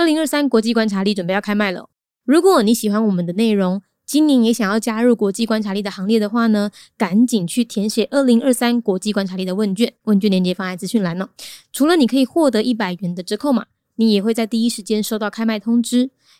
二零二三国际观察力准备要开卖了。如果你喜欢我们的内容，今年也想要加入国际观察力的行列的话呢，赶紧去填写二零二三国际观察力的问卷，问卷链接放在资讯栏哦。除了你可以获得一百元的折扣码，你也会在第一时间收到开卖通知。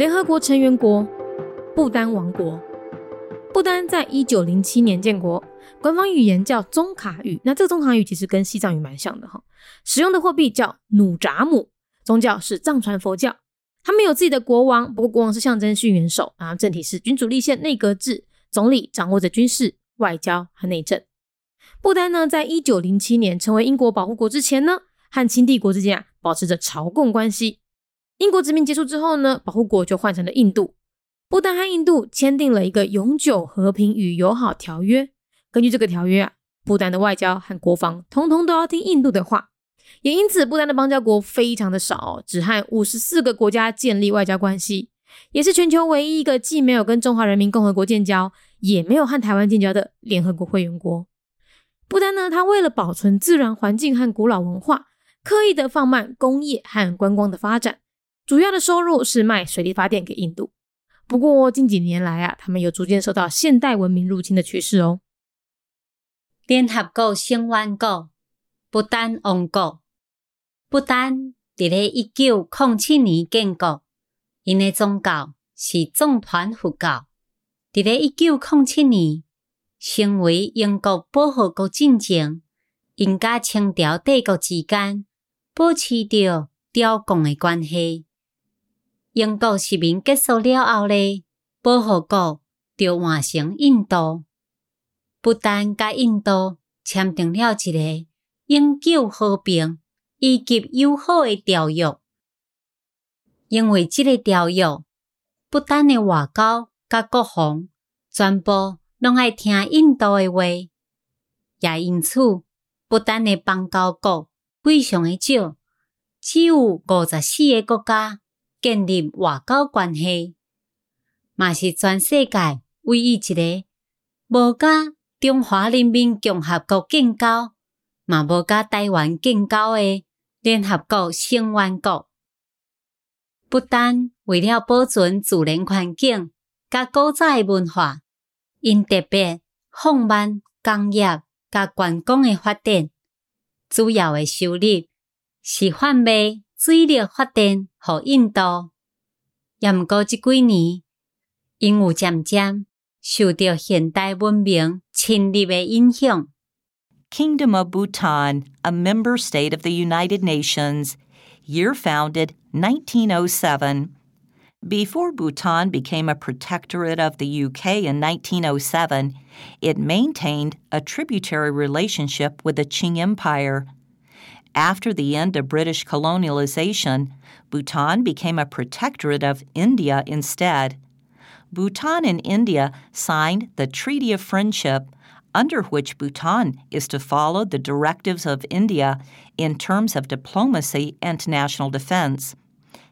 联合国成员国不丹王国，不丹在一九零七年建国，官方语言叫宗卡语。那这个宗卡语其实跟西藏语蛮像的哈。使用的货币叫努扎姆，宗教是藏传佛教。他们有自己的国王，不过国王是象征性元首啊。政体是君主立宪内阁制，总理掌握着军事、外交和内政。不丹呢，在一九零七年成为英国保护国之前呢，和清帝国之间啊保持着朝贡关系。英国殖民结束之后呢，保护国就换成了印度。不丹和印度签订了一个永久和平与友好条约。根据这个条约啊，不丹的外交和国防通通都要听印度的话。也因此，不丹的邦交国非常的少，只和五十四个国家建立外交关系，也是全球唯一一个既没有跟中华人民共和国建交，也没有和台湾建交的联合国会员国。不丹呢，它为了保存自然环境和古老文化，刻意的放慢工业和观光的发展。主要的收入是卖水力发电给印度，不过近几年来啊，他们有逐渐受到现代文明入侵的趋势哦。联合国成员国不丹王国，不丹伫咧一九零七年建国，因的宗教是藏传佛教。伫咧一九零七年成为英国保护国进前，因甲清朝帝国之间保持着朝贡的关系。英国殖民结束了后咧，保护国就换成印度。不但甲印度签订了一个永久和平以及友好的条约，因为这个条约，不丹的外交甲国防全部拢爱听印度的话，也因此不丹的邦交国非常的少，只有五十四个国家。建立外交关系，嘛是全世界唯一一个无甲中华人民共和国建交，嘛无甲台湾建交的联合国成员国。不但为了保存自然环境甲古早的文化，因特别放慢工业甲观光的发展，主要的收入是贩卖。水力发电和印度，也毋过即几年，因有渐渐受到现代文明侵入的影响。Kingdom of Bhutan, a member state of the United Nations, year founded 1907. Before Bhutan became a protectorate of the UK in 1907, it maintained a tributary relationship with the Qing Empire. after the end of British colonialization, Bhutan became a protectorate of India instead. Bhutan and India signed the Treaty of Friendship, under which Bhutan is to follow the directives of India in terms of diplomacy and national defense.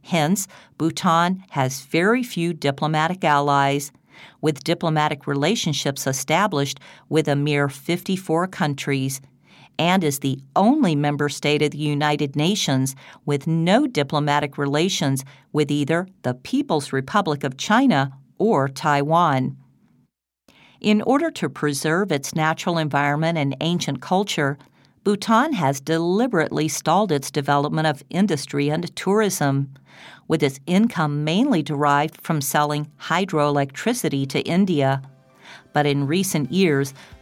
Hence, Bhutan has very few diplomatic allies, with diplomatic relationships established with a mere 54 countries, and is the only member state of the United Nations with no diplomatic relations with either the People's Republic of China or Taiwan. In order to preserve its natural environment and ancient culture, Bhutan has deliberately stalled its development of industry and tourism, with its income mainly derived from selling hydroelectricity to India. But in recent years,